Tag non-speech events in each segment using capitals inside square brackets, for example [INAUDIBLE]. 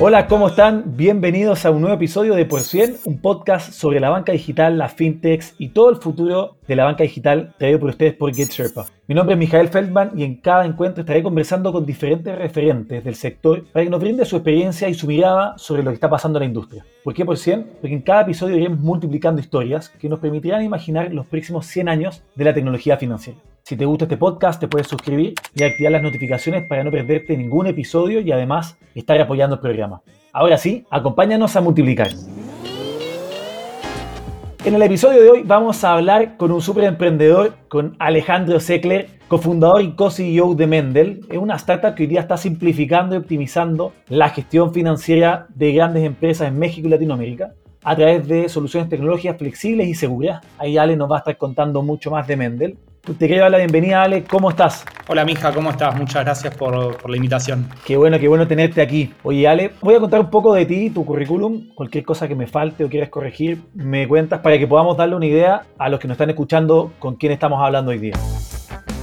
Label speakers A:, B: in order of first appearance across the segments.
A: Hola, ¿cómo están? Bienvenidos a un nuevo episodio de Por 100, un podcast sobre la banca digital, las fintechs y todo el futuro de la banca digital traído por ustedes por GetSherpa. Mi nombre es Mijael Feldman y en cada encuentro estaré conversando con diferentes referentes del sector para que nos brinde su experiencia y su mirada sobre lo que está pasando en la industria. ¿Por qué por 100? Porque en cada episodio iremos multiplicando historias que nos permitirán imaginar los próximos 100 años de la tecnología financiera. Si te gusta este podcast, te puedes suscribir y activar las notificaciones para no perderte ningún episodio y además estar apoyando el programa. Ahora sí, acompáñanos a multiplicar. En el episodio de hoy vamos a hablar con un super emprendedor, con Alejandro Seckler, cofundador y co-CEO de Mendel. Es una startup que hoy día está simplificando y optimizando la gestión financiera de grandes empresas en México y Latinoamérica a través de soluciones tecnológicas flexibles y seguras. Ahí Ale nos va a estar contando mucho más de Mendel. Te quiero dar la bienvenida, Ale. ¿Cómo estás?
B: Hola, mija, ¿cómo estás? Muchas gracias por, por, la invitación.
A: Qué bueno, qué bueno tenerte aquí. Oye, Ale, voy a contar un poco de ti, tu currículum. Cualquier cosa que me falte o quieras corregir, me cuentas para que podamos darle una idea a los que nos están escuchando con quién estamos hablando hoy día.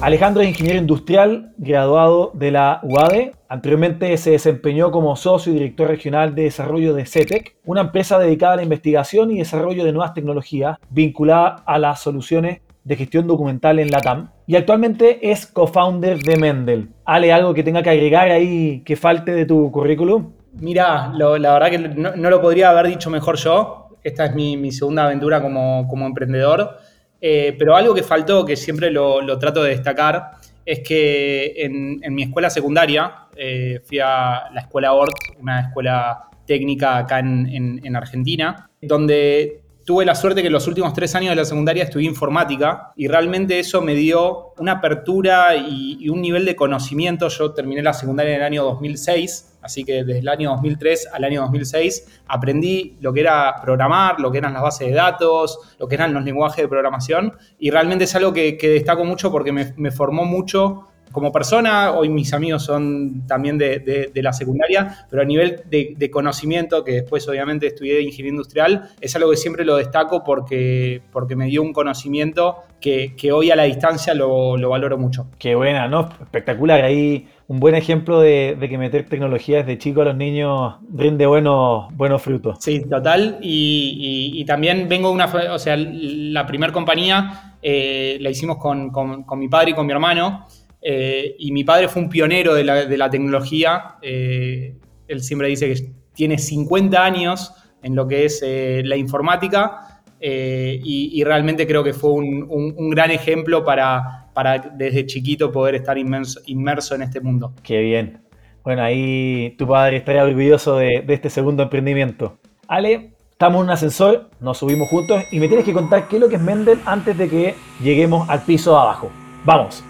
A: Alejandro es ingeniero industrial, graduado de la UADE. Anteriormente se desempeñó como socio y director regional de desarrollo de CETEC, una empresa dedicada a la investigación y desarrollo de nuevas tecnologías vinculada a las soluciones de gestión documental en LATAM y actualmente es co-founder de Mendel. Ale, ¿algo que tenga que agregar ahí que falte de tu currículum?
B: Mira, la verdad que no, lo podría haber dicho mejor yo. Esta es mi, segunda aventura como, emprendedor. Eh, pero algo que faltó, que siempre lo, trato de destacar, es que en, mi escuela secundaria, eh, fui a la escuela ORT, una escuela técnica acá en Argentina, donde tuve la suerte que los últimos tres años de la secundaria estudié informática y realmente eso me dio una apertura y, y, un nivel de conocimiento. Yo terminé la secundaria en el año 2006, así que desde el año 2003 al año 2006 aprendí lo que era programar, lo que eran las bases de datos, lo que eran los lenguajes de programación y realmente es algo que, que destaco mucho porque me, me formó mucho como persona, hoy mis amigos son también de, de, de la secundaria, pero a nivel de, de, conocimiento, que después obviamente estudié ingeniería industrial, es algo que siempre lo destaco porque, porque me dio un conocimiento que, que hoy a la distancia lo, lo, valoro mucho.
A: Qué buena, ¿no? Espectacular. Ahí un buen ejemplo de, que meter tecnología desde chico a los niños rinde buenos, buenos frutos.
B: Sí, total. Y, y, y también vengo de una, o sea, la primera compañía eh, la hicimos con, con, con mi padre y con mi hermano. Eh, y mi padre fue un pionero de la, tecnología. Eh, él siempre dice que tiene 50 años en lo que es eh, la informática y, realmente creo que fue un, gran ejemplo para, para, desde chiquito poder estar inmerso, en este mundo.
A: Qué bien. Bueno, ahí tu padre estaría orgulloso de, de este segundo emprendimiento. Ale, estamos en un ascensor, nos subimos juntos y me tienes que contar qué es lo que es Mendel antes de que lleguemos al piso de abajo. Vamos.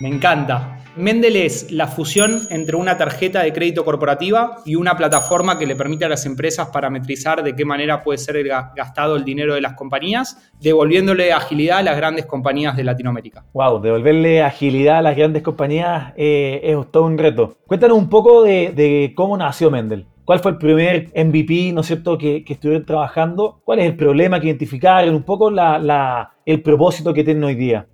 B: Me encanta. Mendel es la fusión entre una tarjeta de crédito corporativa y una plataforma que le permite a las empresas parametrizar de qué manera puede ser gastado el dinero de las compañías, devolviéndole agilidad a las grandes compañías de Latinoamérica.
A: Wow, devolverle agilidad a las grandes compañías eh, es todo un reto. Cuéntanos un poco de, cómo nació Mendel. ¿Cuál fue el primer MVP, ¿no es cierto?, que, que estuvieron trabajando. ¿Cuál es el problema que identificaron? Un poco la, la, el propósito que tienen hoy día.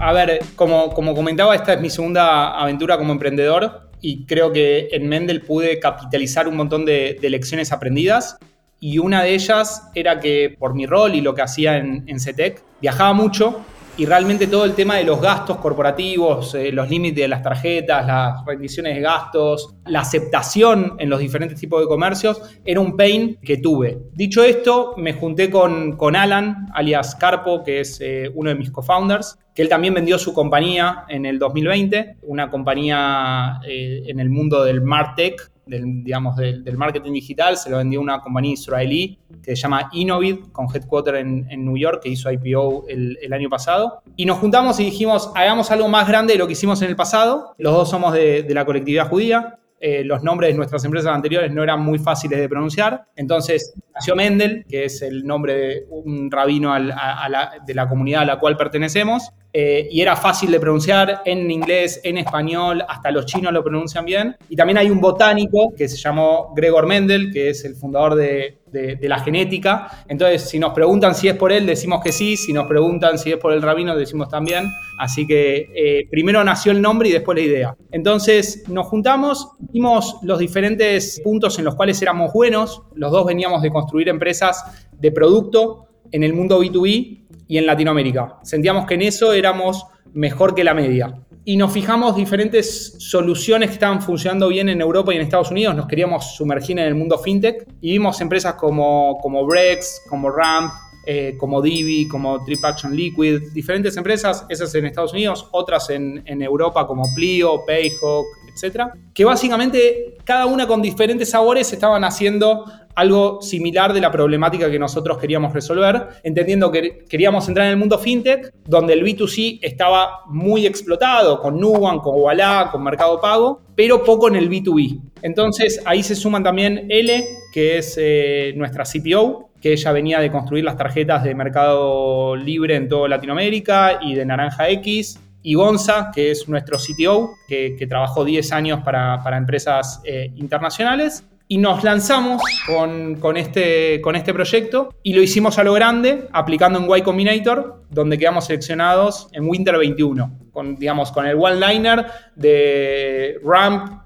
B: A ver, como, como comentaba, esta es mi segunda aventura como emprendedor y creo que en Mendel pude capitalizar un montón de, de lecciones aprendidas. Y una de ellas era que por mi rol y lo que hacía en, en CETEC, viajaba mucho y realmente todo el tema de los gastos corporativos, eh, los límites de las tarjetas, las rendiciones de gastos, la aceptación en los diferentes tipos de comercios, era un pain que tuve. Dicho esto, me junté con, con Alan, alias Carpo, que es eh, uno de mis co-founders, que él también vendió su compañía en el 2020, una compañía eh, en el mundo del MarTech, del, digamos, del, marketing digital, se lo vendió una compañía israelí que se llama Innovid, con headquarter en, en New York, que hizo IPO el, el, año pasado. Y nos juntamos y dijimos, hagamos algo más grande de lo que hicimos en el pasado. Los dos somos de, de la colectividad judía. Eh, los nombres de nuestras empresas anteriores no eran muy fáciles de pronunciar. Entonces nació Mendel, que es el nombre de un rabino de la comunidad a la cual pertenecemos, eh, y era fácil de pronunciar en inglés, en español, hasta los chinos lo pronuncian bien. Y también hay un botánico que se llamó Gregor Mendel, que es el fundador de, la genética. Entonces, si nos preguntan si es por él, decimos que sí. Si nos preguntan si es por el rabino, decimos también. Así que eh, primero nació el nombre y después la idea. Entonces, nos juntamos, vimos los diferentes puntos en los cuales éramos buenos. Los dos veníamos de construir empresas de producto en el mundo B2B y en Latinoamérica. Sentíamos que en eso éramos mejor que la media. Y nos fijamos diferentes soluciones que estaban funcionando bien en Europa y en Estados Unidos. Nos queríamos sumergir en el mundo fintech y vimos empresas como, como Brex, como Ramp, eh, como Divi, como Trip Action Liquid, diferentes empresas, esas en Estados Unidos, otras en, Europa como Plio, Payhawk, etcétera, que básicamente cada una con diferentes sabores estaban haciendo algo similar de la problemática que nosotros queríamos resolver, entendiendo que queríamos entrar en el mundo fintech, donde el B2C estaba muy explotado, con Nubank, con Walla, con Mercado Pago, pero poco en el B2B. Entonces ahí se suman también L, que es eh, nuestra CPO, que ella venía de construir las tarjetas de Mercado Libre en toda Latinoamérica y de Naranja X, y Gonza, que es nuestro CTO, que, trabajó 10 años para, empresas eh, internacionales. Y nos lanzamos con, este, con este proyecto y lo hicimos a lo grande, aplicando en Y Combinator, donde quedamos seleccionados en Winter 21, con, digamos, con el one-liner de Ramp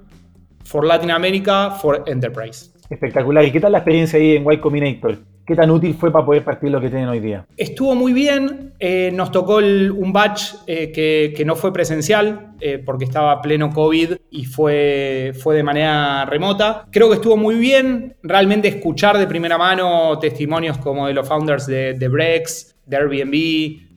B: for Latin America for Enterprise.
A: Espectacular. ¿Y qué tal la experiencia ahí en Y Combinator? ¿Qué tan útil fue para poder partir lo que tienen hoy día?
B: Estuvo muy bien. Eh, nos tocó un batch eh, que, no fue presencial eh, porque estaba pleno COVID y fue, fue de manera remota. Creo que estuvo muy bien. Realmente escuchar de primera mano testimonios como de los founders de, de Brex, de Airbnb,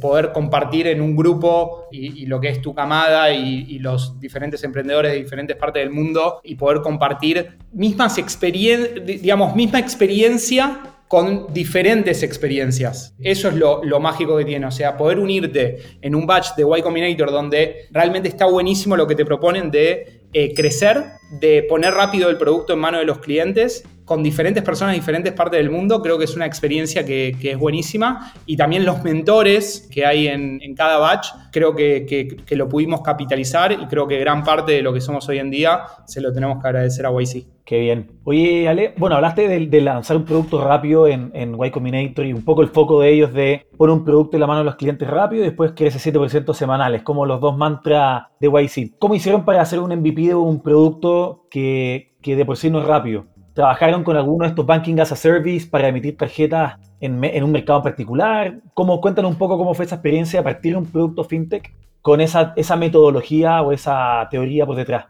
B: poder compartir en un grupo y, lo que es tu camada y, los diferentes emprendedores de diferentes partes del mundo y poder compartir mismas experiencias, digamos, misma experiencia con diferentes experiencias. Eso es lo, mágico que tiene, o sea, poder unirte en un batch de Y Combinator donde realmente está buenísimo lo que te proponen de eh, crecer, de poner rápido el producto en manos de los clientes con diferentes personas de diferentes partes del mundo, creo que es una experiencia que, es buenísima. Y también los mentores que hay en, cada batch, creo que, lo pudimos capitalizar y creo que gran parte de lo que somos hoy en día se lo tenemos que agradecer a YC.
A: Qué bien. Oye, Ale, bueno, hablaste de, lanzar un producto rápido en, en Y Combinator y un poco el foco de ellos de poner un producto en la mano de los clientes rápido y después crece 7% semanales, como los dos mantras de YC. ¿Cómo hicieron para hacer un MVP de un producto que, que de por sí no es rápido? ¿Trabajaron con alguno de estos Banking as a Service para emitir tarjetas en, un mercado particular? ¿Cómo, cuéntanos un poco cómo fue esa experiencia a partir de un producto fintech con esa, esa metodología o esa teoría por detrás.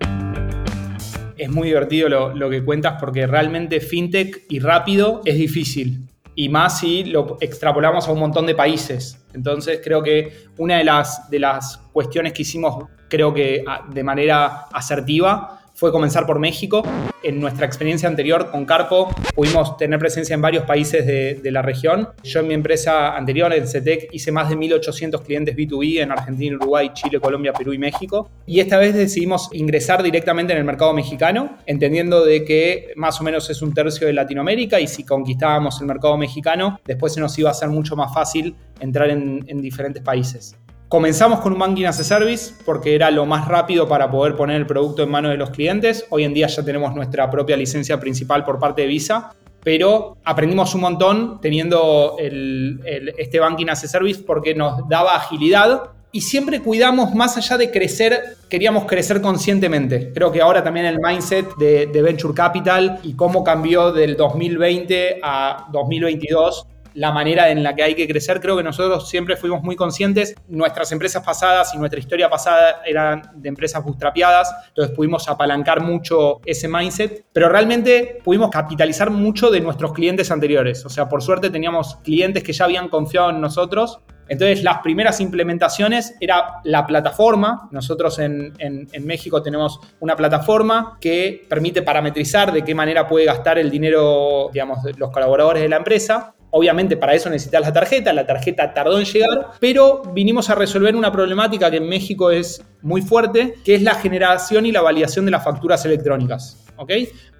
B: Es muy divertido lo, lo que cuentas porque realmente fintech y rápido es difícil y más si lo extrapolamos a un montón de países. Entonces creo que una de las, de las cuestiones que hicimos, creo que de manera asertiva, fue comenzar por México. En nuestra experiencia anterior con Carpo pudimos tener presencia en varios países de, la región. Yo en mi empresa anterior, en CETEC, hice más de 1.800 clientes B2B en Argentina, Uruguay, Chile, Colombia, Perú y México. Y esta vez decidimos ingresar directamente en el mercado mexicano, entendiendo de que más o menos es un tercio de Latinoamérica y si conquistábamos el mercado mexicano, después se nos iba a hacer mucho más fácil entrar en, en diferentes países. Comenzamos con un Banking as a Service porque era lo más rápido para poder poner el producto en manos de los clientes. Hoy en día ya tenemos nuestra propia licencia principal por parte de Visa, pero aprendimos un montón teniendo este Banking as a Service porque nos daba agilidad y siempre cuidamos, más allá de crecer, queríamos crecer conscientemente. Creo que ahora también el mindset de, de Venture Capital y cómo cambió del 2020 a 2022 la manera en la que hay que crecer. Creo que nosotros siempre fuimos muy conscientes. Nuestras empresas pasadas y nuestra historia pasada eran de empresas bootstrapeadas, entonces pudimos apalancar mucho ese mindset, pero realmente pudimos capitalizar mucho de nuestros clientes anteriores. O sea, por suerte teníamos clientes que ya habían confiado en nosotros. Entonces, las primeras implementaciones era la plataforma. Nosotros en, en México tenemos una plataforma que permite parametrizar de qué manera puede gastar el dinero, digamos, los colaboradores de la empresa. Obviamente para eso necesitas la tarjeta, la tarjeta tardó en llegar, pero vinimos a resolver una problemática que en México es muy fuerte, que es la generación y la validación de las facturas electrónicas. ¿Ok?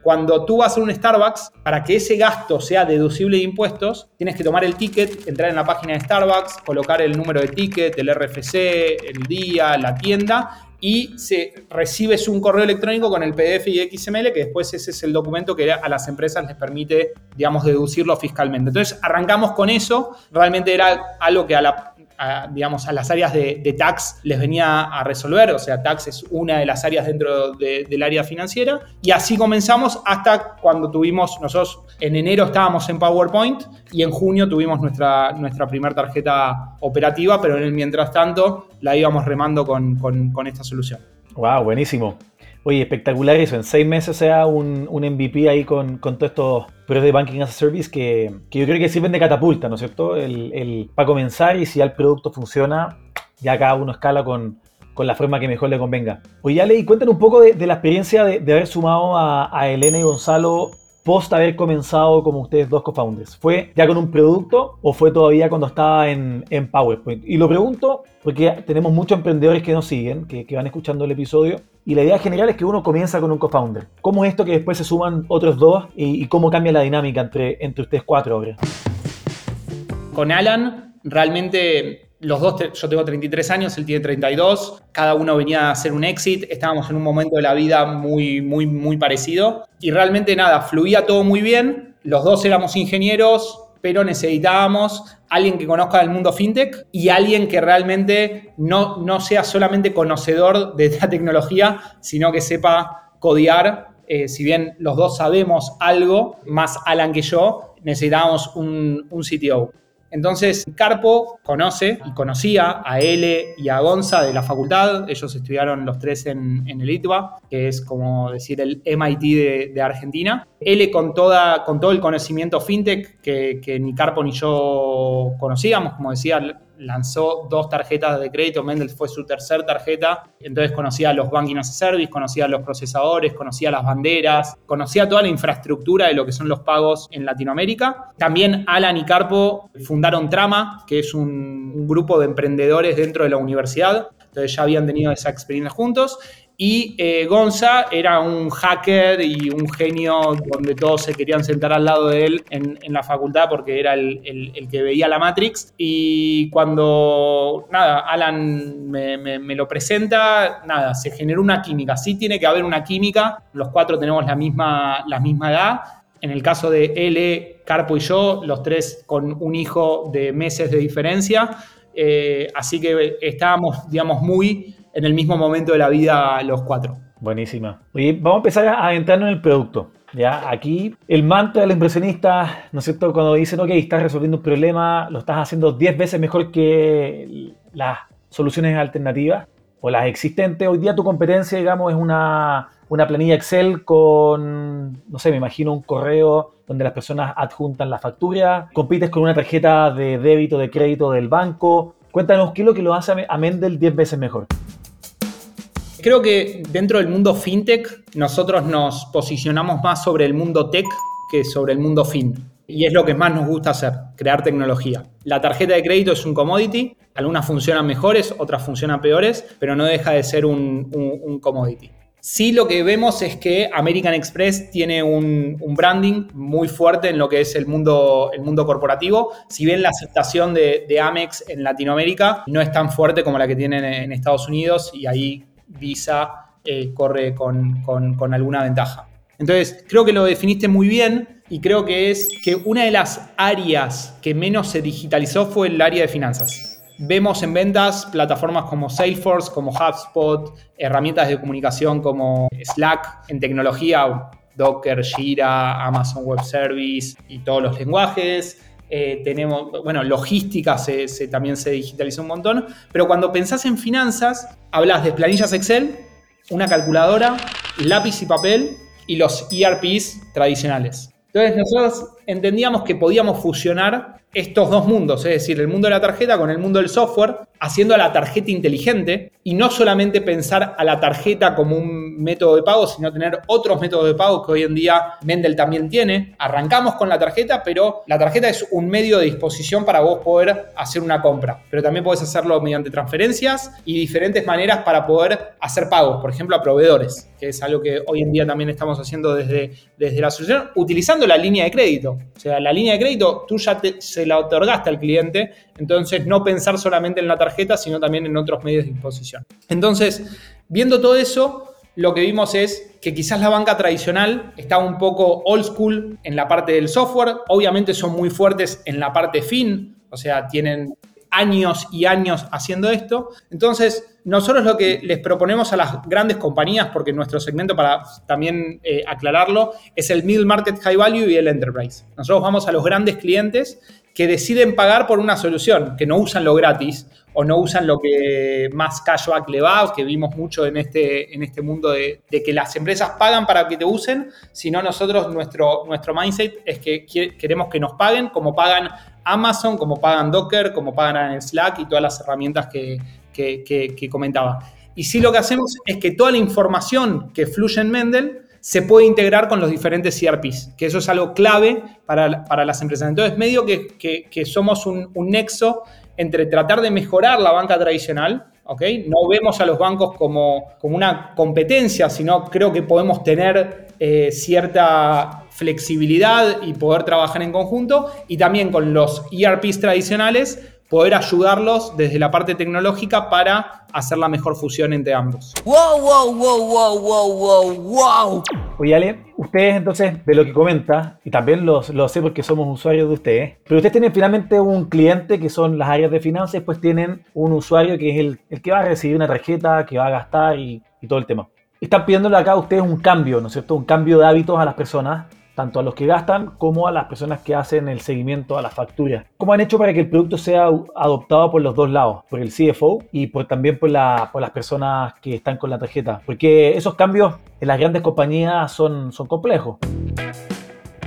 B: Cuando tú vas a un Starbucks, para que ese gasto sea deducible de impuestos, tienes que tomar el ticket, entrar en la página de Starbucks, colocar el número de ticket, el RFC, el día, la tienda y se, recibes un correo electrónico con el PDF y XML, que después ese es el documento que a las empresas les permite, digamos, deducirlo fiscalmente. Entonces, arrancamos con eso. Realmente era algo que a la, digamos, a las áreas de, tax les venía a resolver, o sea, tax es una de las áreas dentro del área financiera, y así comenzamos hasta cuando tuvimos, nosotros en enero estábamos en PowerPoint y en junio tuvimos nuestra, nuestra primera tarjeta operativa, pero en el mientras tanto la íbamos remando con, con esta solución.
A: Wow, buenísimo. Oye, espectacular eso. En seis meses sea un, un MVP ahí con, con todos estos pero de Banking as a Service que, que, yo creo que sirven de catapulta, ¿no es cierto? El, el, para comenzar y si ya el producto funciona, ya cada uno escala con, con la forma que mejor le convenga. Oye, ya leí, cuéntanos un poco de, de la experiencia de, de, haber sumado a, a Elena y Gonzalo post haber comenzado como ustedes dos co-founders? ¿Fue ya con un producto o fue todavía cuando estaba en, en PowerPoint? Y lo pregunto porque tenemos muchos emprendedores que nos siguen, que, que, van escuchando el episodio, y la idea general es que uno comienza con un co-founder. ¿Cómo es esto que después se suman otros dos y, cómo cambia la dinámica entre, entre ustedes cuatro ahora?
B: Con Alan, realmente los dos, yo tengo 33 años, él tiene 32, cada uno venía a hacer un exit, estábamos en un momento de la vida muy, muy, muy parecido y realmente nada, fluía todo muy bien, los dos éramos ingenieros, pero necesitábamos alguien que conozca el mundo fintech y alguien que realmente no, no sea solamente conocedor de la tecnología, sino que sepa codear. Eh, si bien los dos sabemos algo, más Alan que yo, necesitábamos un, un CTO. Entonces, Carpo conoce y conocía a L y a Gonza de la facultad. Ellos estudiaron los tres en, el ITBA, que es como decir el MIT de, de Argentina. L con, toda, con todo el conocimiento fintech que, que ni Carpo ni yo conocíamos, como decía, lanzó dos tarjetas de crédito, Mendel fue su tercera tarjeta, entonces conocía los banking as a service, conocía los procesadores, conocía las banderas, conocía toda la infraestructura de lo que son los pagos en Latinoamérica. También Alan y Carpo fundaron Trama, que es un, un grupo de emprendedores dentro de la universidad, entonces ya habían tenido esa experiencia juntos y eh, Gonza era un hacker y un genio donde todos se querían sentar al lado de él en, la facultad porque era el, que veía la Matrix. Y cuando, nada, Alan me, lo presenta, nada, se generó una química. Sí tiene que haber una química, los cuatro tenemos la misma, la misma edad. En el caso de L, Carpo y yo, los tres con un hijo de meses de diferencia. Eh, así que estábamos, digamos, muy en el mismo momento de la vida los cuatro.
A: Buenísima. Oye, vamos a empezar a adentrarnos en el producto. Ya, aquí el mantra del impresionista, ¿no es cierto? Cuando dicen, ok, estás resolviendo un problema, lo estás haciendo 10 veces mejor que las soluciones alternativas o las existentes. Hoy día tu competencia, digamos, es una, una planilla Excel con, no sé, me imagino un correo donde las personas adjuntan la factura, compites con una tarjeta de débito, de crédito del banco. Cuéntanos qué es lo que lo hace a Mendel 10 veces mejor.
B: Creo que dentro del mundo fintech nosotros nos posicionamos más sobre el mundo tech que sobre el mundo fin. Y es lo que más nos gusta hacer, crear tecnología. La tarjeta de crédito es un commodity, algunas funcionan mejores, otras funcionan peores, pero no deja de ser un, commodity. Sí lo que vemos es que American Express tiene un, un, branding muy fuerte en lo que es el mundo, el mundo corporativo. Si bien la aceptación de, de, Amex en Latinoamérica no es tan fuerte como la que tienen en Estados Unidos y ahí Visa eh, corre con, con, con alguna ventaja. Entonces, creo que lo definiste muy bien y creo que es que una de las áreas que menos se digitalizó fue el área de finanzas. Vemos en ventas plataformas como Salesforce, como HubSpot, herramientas de comunicación como Slack, en tecnología, Docker, Jira, Amazon Web Service y todos los lenguajes. Eh, tenemos, bueno, logística se, también se digitalizó un montón, pero cuando pensás en finanzas, hablas de planillas Excel, una calculadora, lápiz y papel y los ERPs tradicionales. Entonces nosotros entendíamos que podíamos fusionar estos dos mundos, es decir, el mundo de la tarjeta con el mundo del software, haciendo a la tarjeta inteligente y no solamente pensar a la tarjeta como un método de pago, sino tener otros métodos de pago que hoy en día Mendel también tiene. Arrancamos con la tarjeta, pero la tarjeta es un medio de disposición para vos poder hacer una compra, pero también puedes hacerlo mediante transferencias y diferentes maneras para poder hacer pagos, por ejemplo, a proveedores, que es algo que hoy en día también estamos haciendo desde, desde la solución, utilizando la línea de crédito. O sea, la línea de crédito tú ya se la otorgaste al cliente, entonces no pensar solamente en la tarjeta, sino también en otros medios de disposición. Entonces, viendo todo eso, lo que vimos es que quizás la banca tradicional está un poco old school en la parte del software, obviamente son muy fuertes en la parte fin, o sea, tienen años y años haciendo esto. Entonces, nosotros lo que les proponemos a las grandes compañías, porque nuestro segmento, para también eh, aclararlo, es el middle market high value y el enterprise. Nosotros vamos a los grandes clientes que deciden pagar por una solución, que no usan lo gratis o no usan lo que más cashback le va, que vimos mucho en este, en este mundo de, que las empresas pagan para que te usen, sino nosotros, nuestro, nuestro mindset es que queremos que nos paguen como pagan Amazon, como pagan Docker, como pagan Slack y todas las herramientas que, que, comentaba. Y sí lo que hacemos es que toda la información que fluye en Mendel se puede integrar con los diferentes ERPs, que eso es algo clave para, para las empresas. Entonces, medio que, que somos un, un, nexo entre tratar de mejorar la banca tradicional, ¿ok? No vemos a los bancos como, como una competencia, sino creo que podemos tener eh, cierta flexibilidad y poder trabajar en conjunto, y también con los ERPs tradicionales poder ayudarlos desde la parte tecnológica para hacer la mejor fusión entre ambos.
A: ¡Wow, wow, wow, wow, wow, wow, wow! Oye, Ale, ustedes entonces, de lo que comenta, y también lo, sé porque somos usuarios de ustedes, pero ustedes tienen finalmente un cliente que son las áreas de finanzas, y pues tienen un usuario que es el, el, que va a recibir una tarjeta, que va a gastar y, y todo el tema. Están pidiéndole acá a ustedes un cambio, ¿no es cierto? Un cambio de hábitos a las personas tanto a los que gastan como a las personas que hacen el seguimiento a las facturas. ¿Cómo han hecho para que el producto sea adoptado por los dos lados? Por el CFO y por, también por, la, por las personas que están con la tarjeta. Porque esos cambios en las grandes compañías son, son complejos.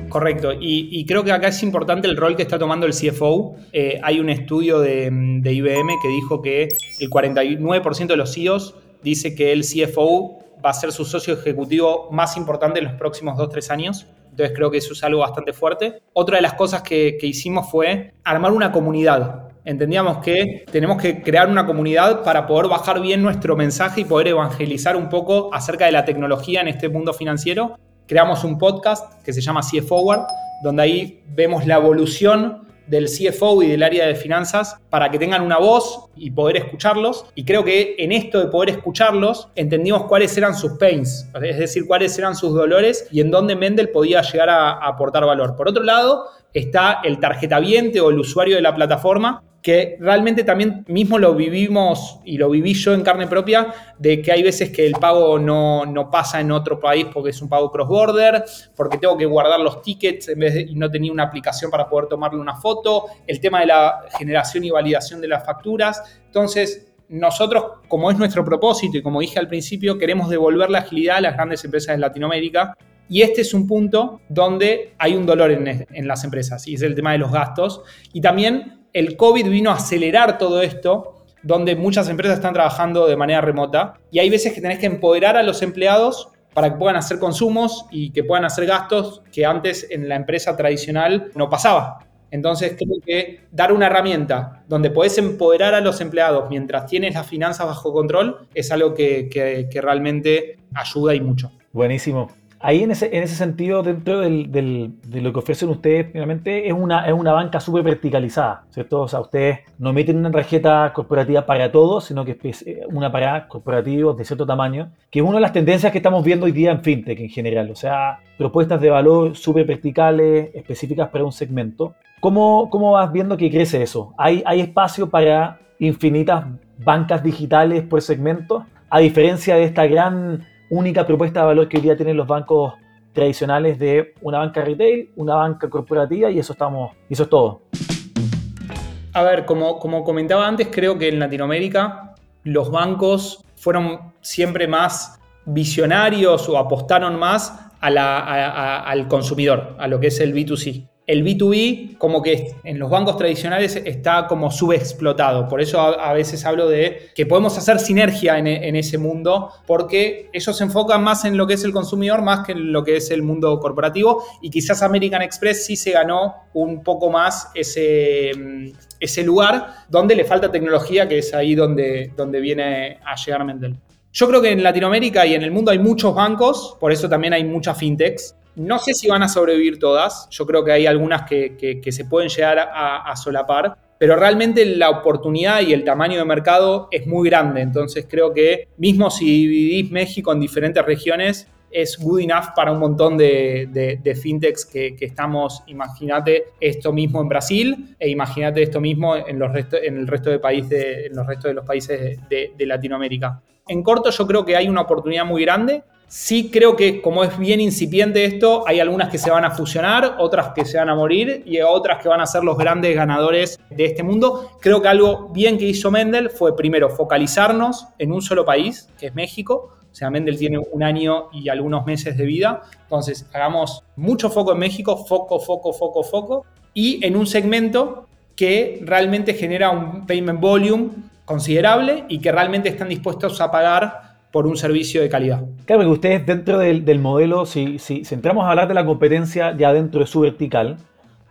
B: Correcto, y, creo que acá es importante el rol que está tomando el CFO. Eh, hay un estudio de, de, IBM que dijo que el 49% de los CEOs dice que el CFO va a ser su socio ejecutivo más importante en los próximos 2-3 años. Entonces creo que eso es algo bastante fuerte. Otra de las cosas que, hicimos fue armar una comunidad. Entendíamos que tenemos que crear una comunidad para poder bajar bien nuestro mensaje y poder evangelizar un poco acerca de la tecnología en este mundo financiero. Creamos un podcast que se llama CFOward, donde ahí vemos la evolución del CFO y del área de finanzas para que tengan una voz y poder escucharlos. Y creo que en esto de poder escucharlos entendimos cuáles eran sus pains, es decir, cuáles eran sus dolores y en dónde Mendel podía llegar a, aportar valor. Por otro lado, está el tarjetaviente o el usuario de la plataforma que realmente también mismo lo vivimos y lo viví yo en carne propia, de que hay veces que el pago no, pasa en otro país porque es un pago cross-border, porque tengo que guardar los tickets en vez de, y no tenía una aplicación para poder tomarle una foto, el tema de la generación y validación de las facturas. Entonces, nosotros, como es nuestro propósito y como dije al principio, queremos devolver la agilidad a las grandes empresas de Latinoamérica. Y este es un punto donde hay un dolor en, en las empresas y es el tema de los gastos. Y también el COVID vino a acelerar todo esto, donde muchas empresas están trabajando de manera remota y hay veces que tenés que empoderar a los empleados para que puedan hacer consumos y que puedan hacer gastos que antes en la empresa tradicional no pasaba. Entonces creo que dar una herramienta donde podés empoderar a los empleados mientras tienes las finanzas bajo control es algo que, que realmente ayuda y mucho.
A: Buenísimo ahí en ese, en ese sentido, dentro del, de lo que ofrecen ustedes, finalmente es una, es una banca súper verticalizada, ¿cierto? O sea, ustedes no meten una tarjeta corporativa para todos, sino que es eh, una para corporativos de cierto tamaño, que es una de las tendencias que estamos viendo hoy día en FinTech en general, o sea, propuestas de valor súper verticales, específicas para un segmento. ¿Cómo, ¿Cómo vas viendo que crece eso? ¿Hay, ¿Hay espacio para infinitas bancas digitales por segmento? A diferencia de esta gran única propuesta de valor que hoy día tienen los bancos tradicionales de una banca retail, una banca corporativa y eso estamos, eso es todo.
B: A ver, como, como comentaba antes, creo que en Latinoamérica los bancos fueron siempre más visionarios o apostaron más al consumidor, a lo que es el B2C. El B2B como que en los bancos tradicionales está como subexplotado. Por eso a, veces hablo de que podemos hacer sinergia en, ese mundo porque ellos se enfocan más en lo que es el consumidor más que en lo que es el mundo corporativo y quizás American Express sí se ganó un poco más ese, ese lugar donde le falta tecnología que es ahí donde, donde viene a llegar Mendel. Yo creo que en Latinoamérica y en el mundo hay muchos bancos, por eso también hay muchas fintechs. No sé si van a sobrevivir todas, yo creo que hay algunas que, se pueden llegar a, solapar, pero realmente la oportunidad y el tamaño de mercado es muy grande, entonces creo que mismo si dividís México en diferentes regiones, es good enough para un montón de, fintechs que, estamos, imagínate esto mismo en Brasil e imagínate esto mismo en, los el resto de, país en los restos de los países de Latinoamérica. En corto yo creo que hay una oportunidad muy grande. Sí creo que como es bien incipiente esto, hay algunas que se van a fusionar, otras que se van a morir y otras que van a ser los grandes ganadores de este mundo. Creo que algo bien que hizo Mendel fue primero focalizarnos en un solo país, que es México. O sea, Mendel tiene un año y algunos meses de vida. Entonces, hagamos mucho foco en México, foco, foco, foco, foco. Y en un segmento que realmente genera un payment volume considerable y que realmente están dispuestos a pagar por un servicio de calidad.
A: Claro, que ustedes dentro del, modelo, si, si, entramos a hablar de la competencia ya dentro de su vertical,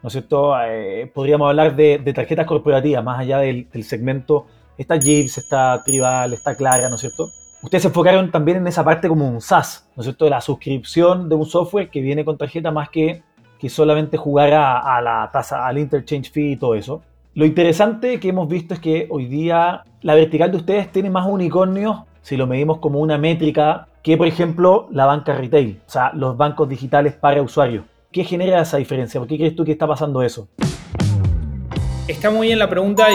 A: ¿no es cierto? Eh, podríamos hablar de, tarjetas corporativas, más allá del, segmento, está Jeeves, está Tribal, está Clara, ¿no es cierto? Ustedes se enfocaron también en esa parte como un SaaS, ¿no es cierto? De la suscripción de un software que viene con tarjeta más que, que solamente jugar a la tasa, al interchange fee y todo eso. Lo interesante que hemos visto es que hoy día la vertical de ustedes tiene más unicornios si lo medimos como una métrica que, por ejemplo, la banca retail, o sea, los bancos digitales para usuarios. ¿Qué genera esa diferencia? ¿Por qué crees tú que está pasando eso?
B: Está muy bien la pregunta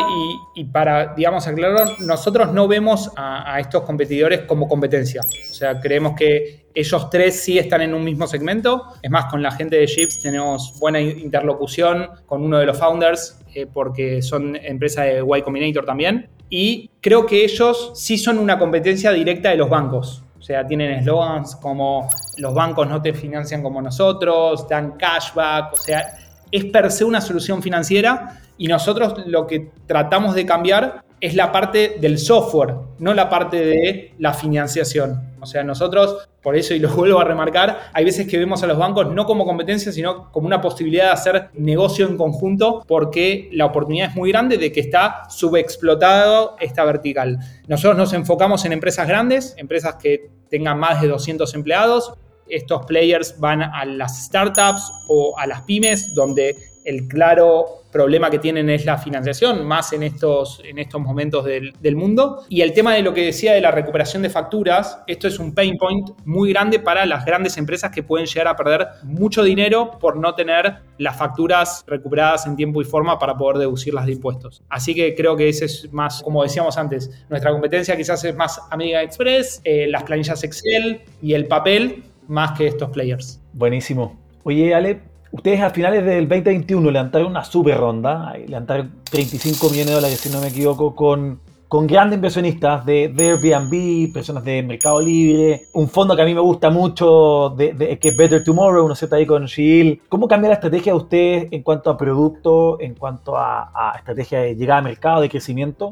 B: y, para, digamos, aclarar, nosotros no vemos a, estos competidores como competencia. O sea, creemos que ellos tres sí están en un mismo segmento. Es más, con la gente de Chips tenemos buena interlocución con uno de los founders eh, porque son empresa de Y Combinator también. Y creo que ellos sí son una competencia directa de los bancos. O sea, tienen eslogans como los bancos no te financian como nosotros, dan cashback, o sea, es per se una solución financiera y nosotros lo que tratamos de cambiar es la parte del software, no la parte de la financiación. O sea, nosotros, por eso y lo [LAUGHS] vuelvo a remarcar, hay veces que vemos a los bancos no como competencia, sino como una posibilidad de hacer negocio en conjunto, porque la oportunidad es muy grande de que está subexplotado esta vertical. Nosotros nos enfocamos en empresas grandes, empresas que tengan más de 200 empleados. Estos players van a las startups o a las pymes, donde el claro problema que tienen es la financiación, más en estos, en estos momentos del, mundo. Y el tema de lo que decía de la recuperación de facturas, esto es un pain point muy grande para las grandes empresas que pueden llegar a perder mucho dinero por no tener las facturas recuperadas en tiempo y forma para poder deducirlas de impuestos. Así que creo que ese es más, como decíamos antes, nuestra competencia quizás es más Amiga Express, eh, las planillas Excel y el papel, más que estos players.
A: Buenísimo. Oye, Ale, Ustedes a finales del 2021 levantaron una super ronda, levantaron 35 millones de dólares, si no me equivoco, con, con grandes inversionistas de, Airbnb, personas de Mercado Libre, un fondo que a mí me gusta mucho, de, que es Better Tomorrow, uno está ahí con Shield. ¿Cómo cambia la estrategia de ustedes en cuanto a producto, en cuanto a, a estrategia de llegada a mercado, de crecimiento?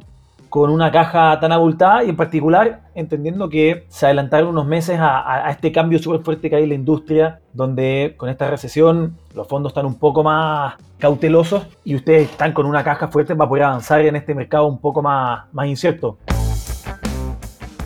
A: Con una caja tan abultada y en particular entendiendo que se adelantaron unos meses a, este cambio súper fuerte que hay en la industria, donde con esta recesión los fondos están un poco más cautelosos y ustedes están con una caja fuerte para poder avanzar en este mercado un poco más, más incierto.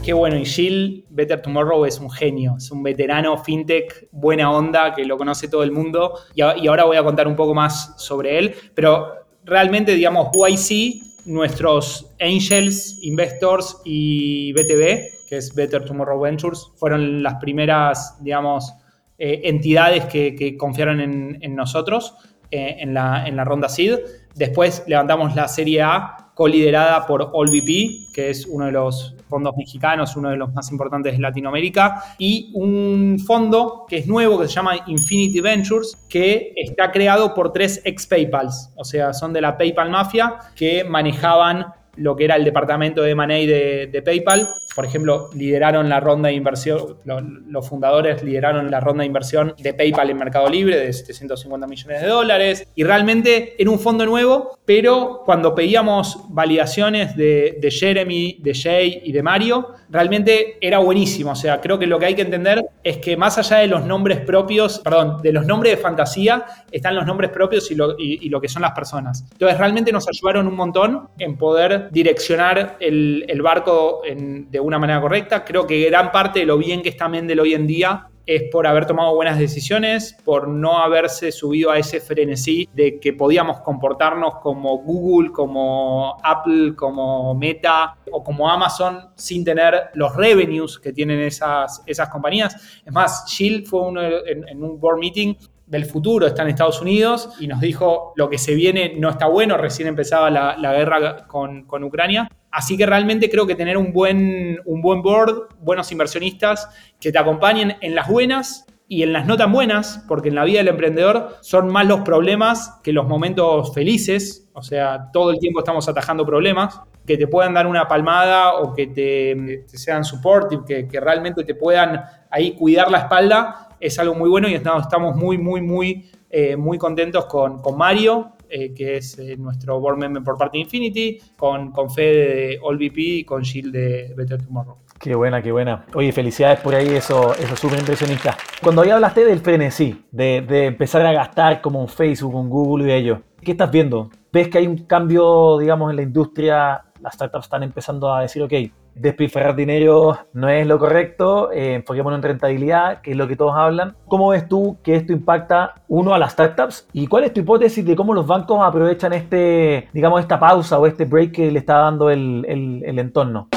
B: Qué bueno, y Jill Better Tomorrow es un genio, es un veterano fintech, buena onda, que lo conoce todo el mundo. Y, y ahora voy a contar un poco más sobre él, pero realmente, digamos, YC nuestros angels, investors y BTV, que es Better Tomorrow Ventures, fueron las primeras, digamos, eh, entidades que, confiaron en, nosotros eh, en, la, en la ronda SID. Después levantamos la serie A coliderada por AllVP, que es uno de los fondos mexicanos, uno de los más importantes de Latinoamérica, y un fondo que es nuevo, que se llama Infinity Ventures, que está creado por tres ex-PayPals, o sea, son de la PayPal Mafia, que manejaban lo que era el departamento de M&A de, PayPal, por ejemplo, lideraron la ronda de inversión, lo- los fundadores lideraron la ronda de inversión de PayPal en Mercado Libre de 750 millones de dólares. Y realmente era un fondo nuevo, pero cuando pedíamos validaciones de, de Jeremy, de Jay y de Mario, realmente era buenísimo. O sea, creo que lo que hay que entender es que más allá de los nombres propios, perdón, de los nombres de fantasía, están los nombres propios y lo, y- y lo que son las personas. Entonces, realmente nos ayudaron un montón en poder direccionar el, el barco en- de una manera correcta. Creo que gran parte de lo bien que está Mendel hoy en día es por haber tomado buenas decisiones, por no haberse subido a ese frenesí de que podíamos comportarnos como Google, como Apple, como Meta o como Amazon sin tener los revenues que tienen esas, esas compañías. Es más, Shield fue uno en, en un board meeting del futuro, está en Estados Unidos y nos dijo lo que se viene no está bueno, recién empezaba la, la guerra con, con Ucrania. Así que realmente creo que tener un buen, un buen board, buenos inversionistas que te acompañen en las buenas y en las no tan buenas, porque en la vida del emprendedor son más los problemas que los momentos felices, o sea, todo el tiempo estamos atajando problemas, que te puedan dar una palmada o que te, sean supportive, que, que realmente te puedan ahí cuidar la espalda, es algo muy bueno y estamos, estamos muy, muy, muy, eh, muy contentos con, con Mario, eh, que es eh, nuestro board member por parte de Infinity, con, con Fede de AllVP y con Gilles de Better Tomorrow.
A: Qué buena, qué buena. Oye, felicidades por ahí, eso, es súper impresionista. Cuando ahí hablaste del frenesí, de, de empezar a gastar como un Facebook, un Google y ello, ¿qué estás viendo? ¿Ves que hay un cambio, digamos, en la industria? Las startups están empezando a decir, ok, despilfarrar dinero no es lo correcto, eh, enfoquémonos en rentabilidad, que es lo que todos hablan. ¿Cómo ves tú que esto impacta, uno, a las startups? ¿Y cuál es tu hipótesis de cómo los bancos aprovechan este, digamos, esta pausa o este break que le está dando el, entorno?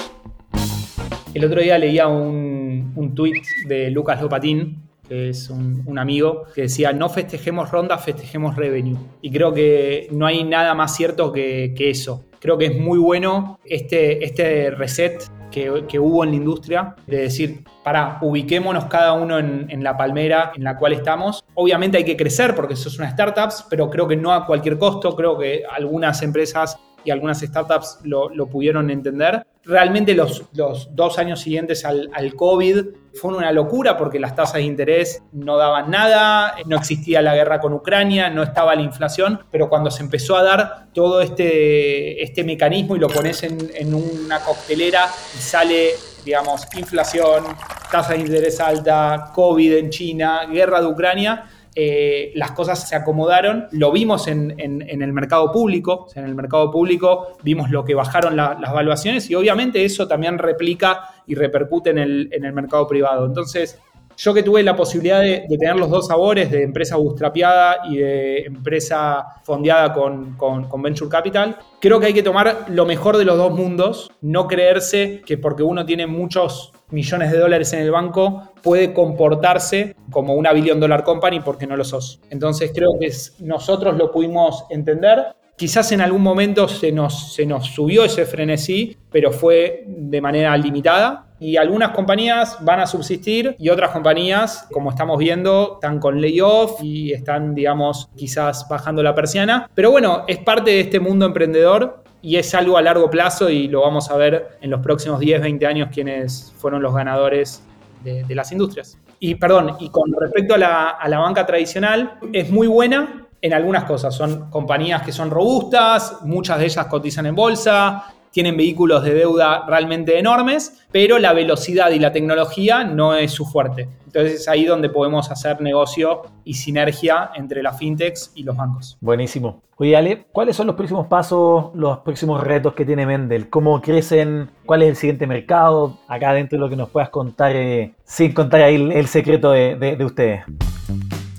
B: El otro día leía un, un tweet de Lucas Lopatín, que es un, amigo, que decía, no festejemos ronda, festejemos revenue. Y creo que no hay nada más cierto que eso. Creo que es muy bueno este, este reset que, que hubo en la industria, de decir, para, ubiquémonos cada uno en, en la palmera en la cual estamos. Obviamente hay que crecer porque eso es una startups, pero creo que no a cualquier costo. Creo que algunas empresas y algunas startups lo, lo pudieron entender. Realmente los, los dos años siguientes al, al COVID fueron una locura porque las tasas de interés no daban nada, no existía la guerra con Ucrania, no estaba la inflación, pero cuando se empezó a dar todo este, este mecanismo y lo pones en, en una coctelera y sale digamos, inflación, tasa de interés alta, COVID en China, guerra de Ucrania, eh, las cosas se acomodaron. Lo vimos en, el mercado público. En el mercado público vimos lo que bajaron la- las valuaciones y obviamente eso también replica y repercute en el, mercado privado. Entonces, yo que tuve la posibilidad de, tener los dos sabores de empresa bootstrapeada y de empresa fondeada con Venture Capital, creo que hay que tomar lo mejor de los dos mundos, no creerse que porque uno tiene muchos millones de dólares en el banco puede comportarse como una billion dollar company porque no lo sos. Entonces creo que nosotros lo pudimos entender. Quizás en algún momento se nos, se nos subió ese frenesí, pero fue de manera limitada. Y algunas compañías van a subsistir y otras compañías, como estamos viendo, están con layoff y están, digamos, quizás bajando la persiana. Pero bueno, es parte de este mundo emprendedor y es algo a largo plazo y lo vamos a ver en los próximos 10, 20 años quienes fueron los ganadores de, las industrias. Y perdón, y con respecto a la, a la banca tradicional, es muy buena en algunas cosas. Son compañías que son robustas, muchas de ellas cotizan en bolsa, tienen vehículos de deuda realmente enormes, pero la velocidad y la tecnología no es su fuerte. Entonces es ahí donde podemos hacer negocio y sinergia entre las fintechs y los bancos.
A: Buenísimo. Oye, Ale, ¿cuáles son los próximos pasos, los próximos retos que tiene Mendel? ¿Cómo crecen? ¿Cuál es el siguiente mercado? Acá dentro de lo que nos puedas contar, eh, sin contar ahí el, secreto de ustedes.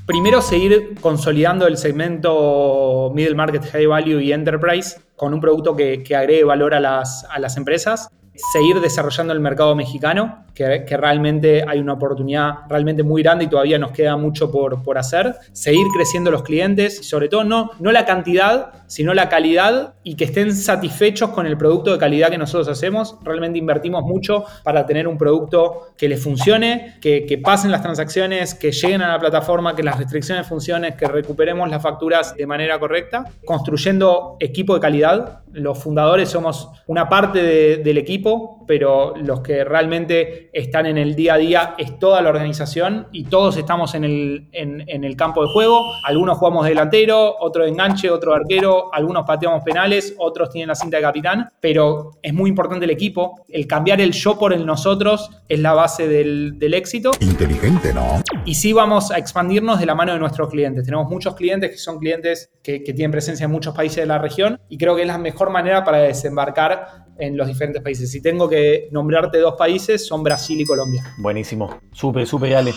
B: Primero, seguir consolidando el segmento Middle Market, High Value y Enterprise con un producto que, que agregue valor a las, a las empresas. Seguir desarrollando el mercado mexicano, que, que realmente hay una oportunidad realmente muy grande y todavía nos queda mucho por, por hacer. Seguir creciendo los clientes y sobre todo no, no la cantidad, sino la calidad y que estén satisfechos con el producto de calidad que nosotros hacemos. Realmente invertimos mucho para tener un producto que les funcione, que, que pasen las transacciones, que lleguen a la plataforma, que las restricciones funcionen, que recuperemos las facturas de manera correcta, construyendo equipo de calidad. Los fundadores somos una parte de- del equipo equipo, pero los que realmente están en el día a día es toda la organización y todos estamos en el, en, en el campo de juego. Algunos jugamos delantero, otro de enganche, otro de arquero, algunos pateamos penales, otros tienen la cinta de capitán, pero es muy importante el equipo. El cambiar el yo por el nosotros es la base del, del éxito.
C: Inteligente, ¿no?
B: Y sí vamos a expandirnos de la mano de nuestros clientes. Tenemos muchos clientes que son clientes que, que tienen presencia en muchos países de la región y creo que es la mejor manera para desembarcar en los diferentes países. Si tengo que nombrarte dos países, son Brasil y Colombia.
A: Buenísimo. Súper, súper, Ale.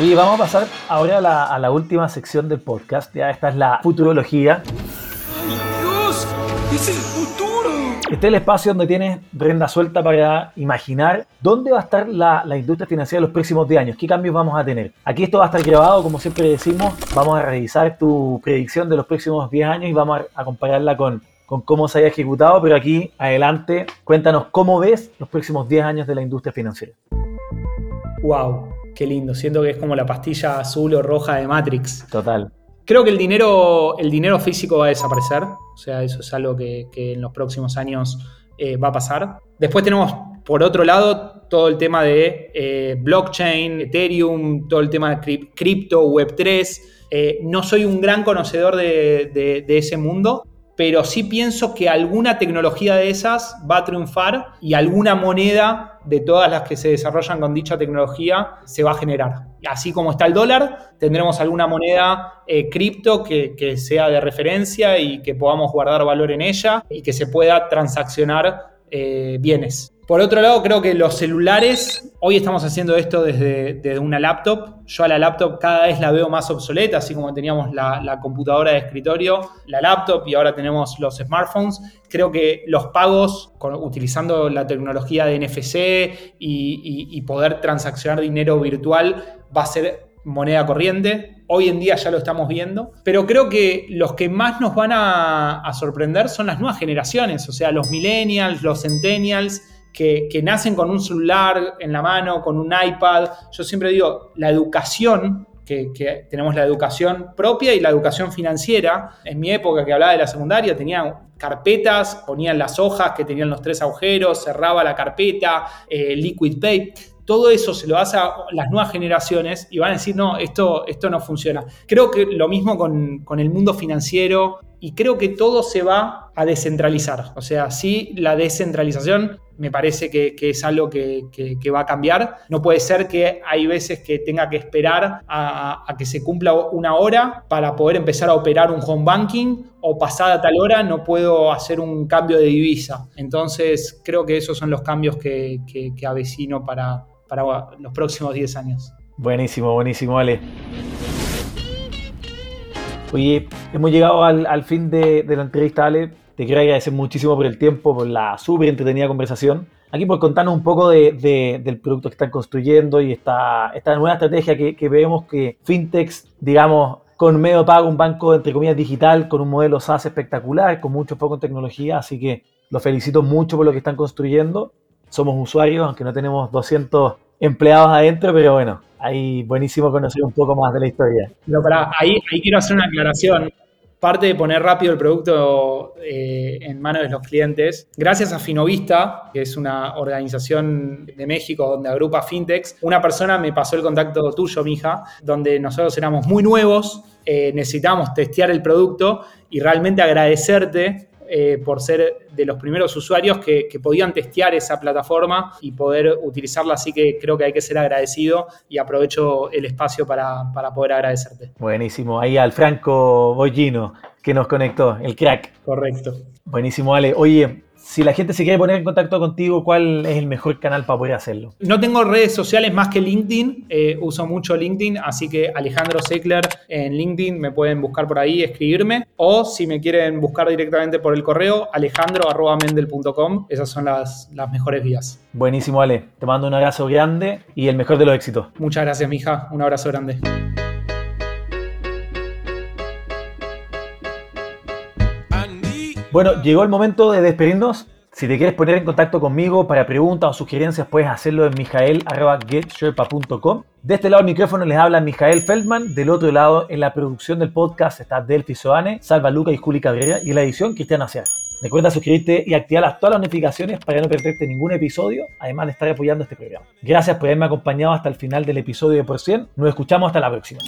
A: Oye, vamos a pasar ahora a la, última sección del podcast. Ya esta es la futurología.
D: Dios, es el futuro.
A: Este es el espacio donde tienes rienda suelta para imaginar dónde va a estar la, la industria financiera en los próximos 10 años, qué cambios vamos a tener. Aquí esto va a estar grabado, como siempre decimos, vamos a revisar tu predicción de los próximos 10 años y vamos a, a compararla con, con cómo se haya ejecutado, pero aquí adelante cuéntanos cómo ves los próximos 10 años de la industria financiera.
B: ¡Wow! Qué lindo. Siento que es como la pastilla azul o roja de Matrix.
A: Total.
B: Creo que el dinero, el dinero físico va a desaparecer. O sea, eso es algo que, que en los próximos años eh, va a pasar. Después tenemos, por otro lado, todo el tema de eh, blockchain, Ethereum, todo el tema de cri- cripto, Web3. Eh, no soy un gran conocedor de, de- de ese mundo, pero sí pienso que alguna tecnología de esas va a triunfar y alguna moneda de todas las que se desarrollan con dicha tecnología se va a generar. Así como está el dólar, tendremos alguna moneda eh, cripto que, sea de referencia y que podamos guardar valor en ella y que se pueda transaccionar eh, bienes. Por otro lado, creo que los celulares, hoy estamos haciendo esto desde, una laptop. Yo a la laptop cada vez la veo más obsoleta, así como teníamos la, computadora de escritorio, la laptop y ahora tenemos los smartphones. Creo que los pagos, utilizando la tecnología de NFC y, poder transaccionar dinero virtual, va a ser moneda corriente. Hoy en día ya lo estamos viendo. Pero creo que los que más nos van a sorprender son las nuevas generaciones, o sea, los millennials, los centennials, que, que nacen con un celular en la mano, con un iPad. Yo siempre digo, la educación, que, que tenemos la educación propia y la educación financiera. En mi época que hablaba de la secundaria, tenía carpetas, ponían las hojas que tenían los tres agujeros, cerraba la carpeta, eh, liquid pay todo eso se lo hace a las nuevas generaciones y van a decir, no, esto, esto no funciona. Creo que lo mismo con, con el mundo financiero y creo que todo se va a descentralizar. O sea, sí, la descentralización me parece que, es algo que, va a cambiar. No puede ser que hay veces que tenga que esperar a, que se cumpla una hora para poder empezar a operar un home banking o pasada tal hora no puedo hacer un cambio de divisa. Entonces, creo que esos son los cambios que, avecino para, los próximos 10 años.
A: Buenísimo, buenísimo, Ale. Oye, hemos llegado al, al fin de, de la entrevista, Ale. Te quiero agradecer muchísimo por el tiempo, por la súper entretenida conversación. Aquí por contarnos un poco de- de- del producto que están construyendo y esta, esta nueva estrategia que, que vemos que Fintechs, digamos, con medio pago, un banco entre comillas digital, con un modelo SaaS espectacular, con mucho foco en tecnología. Así que los felicito mucho por lo que están construyendo. Somos usuarios, aunque no tenemos 200 empleados adentro, pero bueno, ahí buenísimo conocer un poco más de la historia.
B: Pero para ahí quiero hacer una aclaración. Parte de poner rápido el producto eh, en manos de los clientes, gracias a Finovista, que es una organización de México donde agrupa fintechs, una persona me pasó el contacto tuyo, mija, donde nosotros éramos muy nuevos, eh, necesitábamos testear el producto y realmente agradecerte eh, por ser de los primeros usuarios que, que podían testear esa plataforma y poder utilizarla. Así que creo que hay que ser agradecido y aprovecho el espacio para, para poder agradecerte.
A: Buenísimo, ahí al Franco Bollino que nos conectó, el crack.
B: Correcto.
A: Buenísimo, Ale. Oye, si la gente se quiere poner en contacto contigo, ¿cuál es el mejor canal para poder hacerlo?
B: No tengo redes sociales más que LinkedIn, eh, uso mucho LinkedIn, así que Alejandro Seckler en LinkedIn me pueden buscar por ahí, escribirme, o si me quieren buscar directamente por el correo, alejandro.mendel.com, esas son las, las mejores vías.
A: Buenísimo, Ale. Te mando un abrazo grande y el mejor de los éxitos.
B: Muchas gracias, mija, un abrazo grande.
A: Bueno, llegó el momento de despedirnos. Si te quieres poner en contacto conmigo para preguntas o sugerencias, puedes hacerlo en mijael.getsherpa.com. De este lado del micrófono les habla Mijael Feldman. Del otro lado, en la producción del podcast está Delphi Soane, Salva Luca y Juli Cabrera. Y en la edición, Cristian Aciar. Recuerda suscribirte y activar todas las notificaciones para no perderte ningún episodio, además de estar apoyando este programa. Gracias por haberme acompañado hasta el final del episodio de Por 100. Nos escuchamos hasta la próxima.